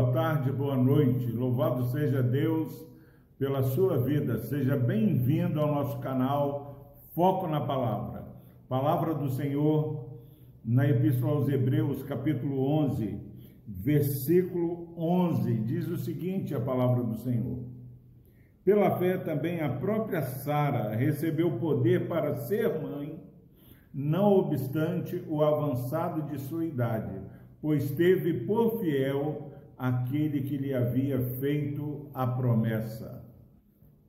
boa tarde, boa noite. Louvado seja Deus pela sua vida. Seja bem-vindo ao nosso canal Foco na Palavra. Palavra do Senhor na Epístola aos Hebreus, capítulo 11, versículo 11. Diz o seguinte: a palavra do Senhor. Pela fé também a própria Sara recebeu poder para ser mãe, não obstante o avançado de sua idade pois teve por fiel aquele que lhe havia feito a promessa.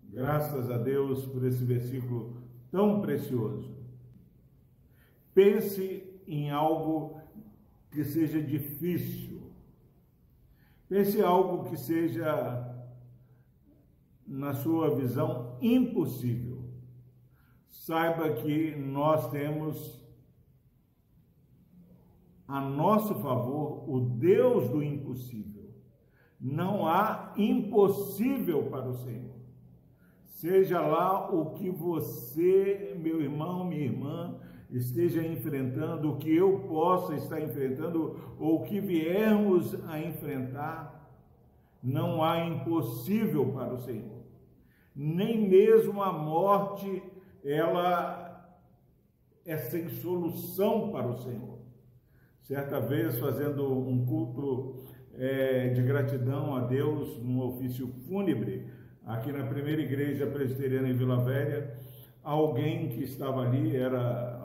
Graças a Deus por esse versículo tão precioso. Pense em algo que seja difícil. Pense em algo que seja, na sua visão, impossível. Saiba que nós temos a nosso favor o Deus do impossível. Não há impossível para o Senhor. Seja lá o que você, meu irmão, minha irmã, esteja enfrentando, o que eu possa estar enfrentando, ou o que viermos a enfrentar, não há impossível para o Senhor. Nem mesmo a morte, ela é sem solução para o Senhor. Certa vez, fazendo um culto é, de gratidão a Deus num ofício fúnebre, aqui na primeira igreja presbiteriana em Vila Velha, alguém que estava ali, era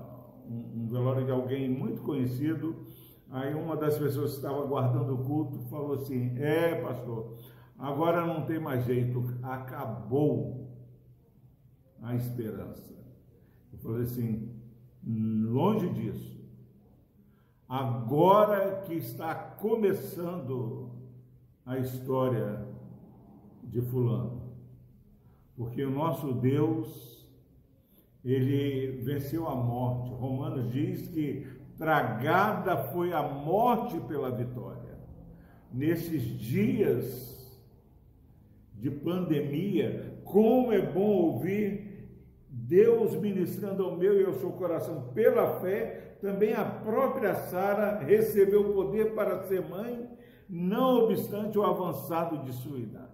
um, um velório de alguém muito conhecido, aí uma das pessoas que estava guardando o culto falou assim: É, pastor, agora não tem mais jeito, acabou a esperança. Eu falei assim: longe disso. Agora que está começando a história de Fulano. Porque o nosso Deus, ele venceu a morte. Romanos diz que tragada foi a morte pela vitória. Nesses dias de pandemia, como é bom ouvir Deus ministrando ao meu e ao seu coração pela fé também a própria Sara recebeu poder para ser mãe, não obstante o avançado de sua idade.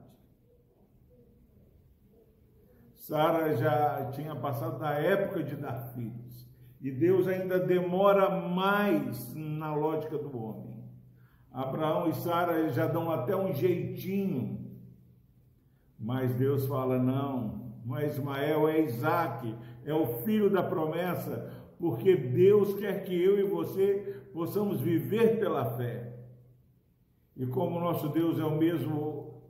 Sara já tinha passado da época de dar filhos, e Deus ainda demora mais na lógica do homem. Abraão e Sara já dão até um jeitinho, mas Deus fala: não, mas Ismael é Isaac, é o filho da promessa, porque Deus quer que eu e você possamos viver pela fé. E como nosso Deus é o mesmo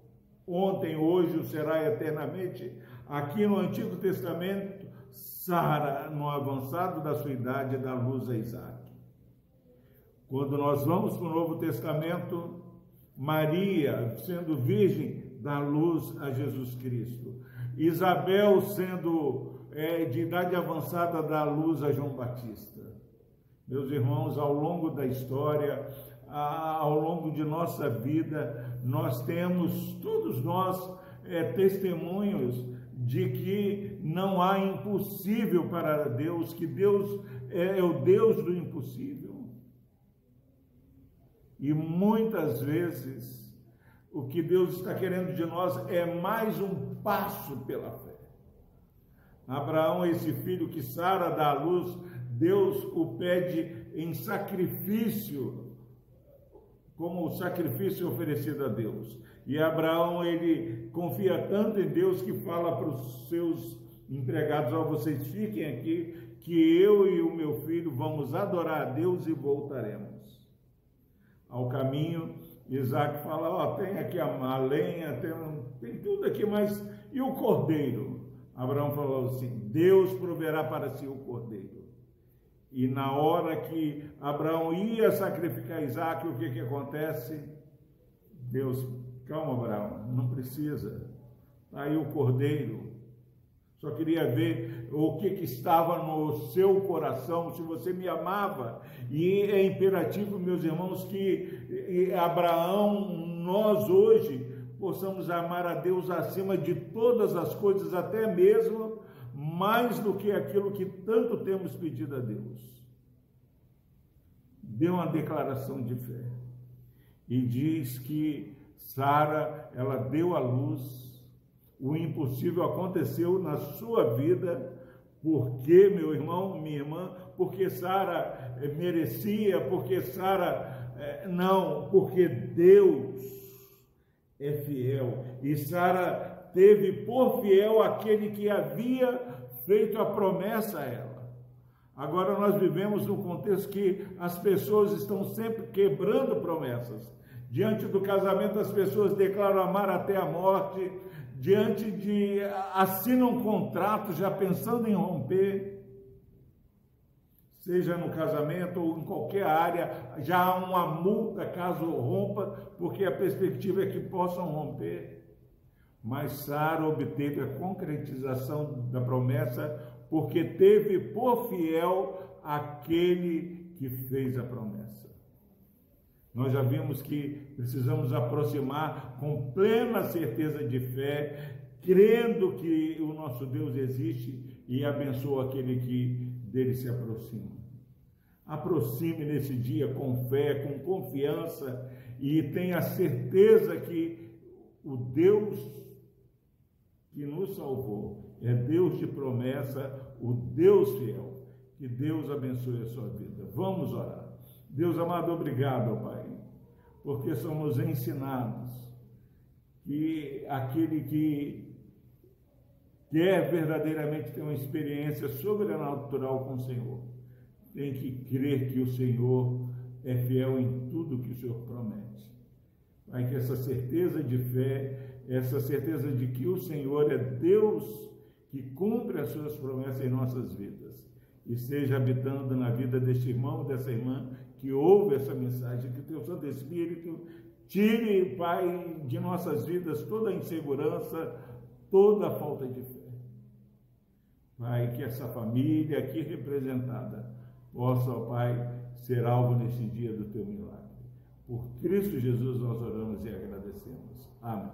ontem, hoje, o será eternamente, aqui no Antigo Testamento, Sara, no avançado da sua idade, dá luz a Isaac. Quando nós vamos para o Novo Testamento, Maria, sendo virgem, dá luz a Jesus Cristo. Isabel, sendo é, de idade avançada dá luz a João Batista. Meus irmãos, ao longo da história, ao longo de nossa vida, nós temos, todos nós, é, testemunhos de que não há impossível para Deus, que Deus é, é o Deus do impossível. E muitas vezes, o que Deus está querendo de nós é mais um passo pela fé. Abraão, esse filho que Sara dá à luz, Deus o pede em sacrifício, como o sacrifício oferecido a Deus. E Abraão, ele confia tanto em Deus que fala para os seus empregados: Ó, oh, vocês fiquem aqui, que eu e o meu filho vamos adorar a Deus e voltaremos. Ao caminho, Isaac fala: Ó, oh, tem aqui a, lenha, tem, tem tudo aqui, mas e o cordeiro? Abraão falou assim: Deus proverá para si o cordeiro. E na hora que Abraão ia sacrificar Isaac, o que, que acontece? Deus, calma, Abraão, não precisa. Está aí o cordeiro. Só queria ver o que, que estava no seu coração, se você me amava. E é imperativo, meus irmãos, que Abraão, nós hoje, possamos amar a Deus acima de todas as coisas, até mesmo mais do que aquilo que tanto temos pedido a Deus. Deu uma declaração de fé. E diz que Sara, ela deu à luz, o impossível aconteceu na sua vida, porque, meu irmão, minha irmã, porque Sara eh, merecia, porque Sara eh, não, porque Deus é fiel. E Sara teve por fiel aquele que havia feito a promessa a ela. Agora nós vivemos num contexto que as pessoas estão sempre quebrando promessas. Diante do casamento, as pessoas declaram amar até a morte. Diante de assinam um contrato já pensando em romper. Seja no casamento ou em qualquer área, já há uma multa caso rompa, porque a perspectiva é que possam romper. Mas Sara obteve a concretização da promessa porque teve por fiel aquele que fez a promessa. Nós já vimos que precisamos aproximar com plena certeza de fé, crendo que o nosso Deus existe e abençoa aquele que dele se aproxima. Aproxime nesse dia com fé, com confiança e tenha certeza que o Deus que nos salvou é Deus de promessa, o Deus fiel. Que Deus abençoe a sua vida. Vamos orar. Deus amado, obrigado, Pai, porque somos ensinados que aquele que quer verdadeiramente ter uma experiência sobrenatural com o Senhor, tem que crer que o Senhor é fiel em tudo que o Senhor promete. Pai, que essa certeza de fé, essa certeza de que o Senhor é Deus que cumpre as suas promessas em nossas vidas e esteja habitando na vida deste irmão, dessa irmã que ouve essa mensagem, que o teu Santo Espírito tire, Pai, de nossas vidas toda a insegurança, toda a falta de fé. Pai, que essa família aqui representada possa, Pai, ser alvo nesse dia do teu milagre. Por Cristo Jesus nós oramos e agradecemos. Amém.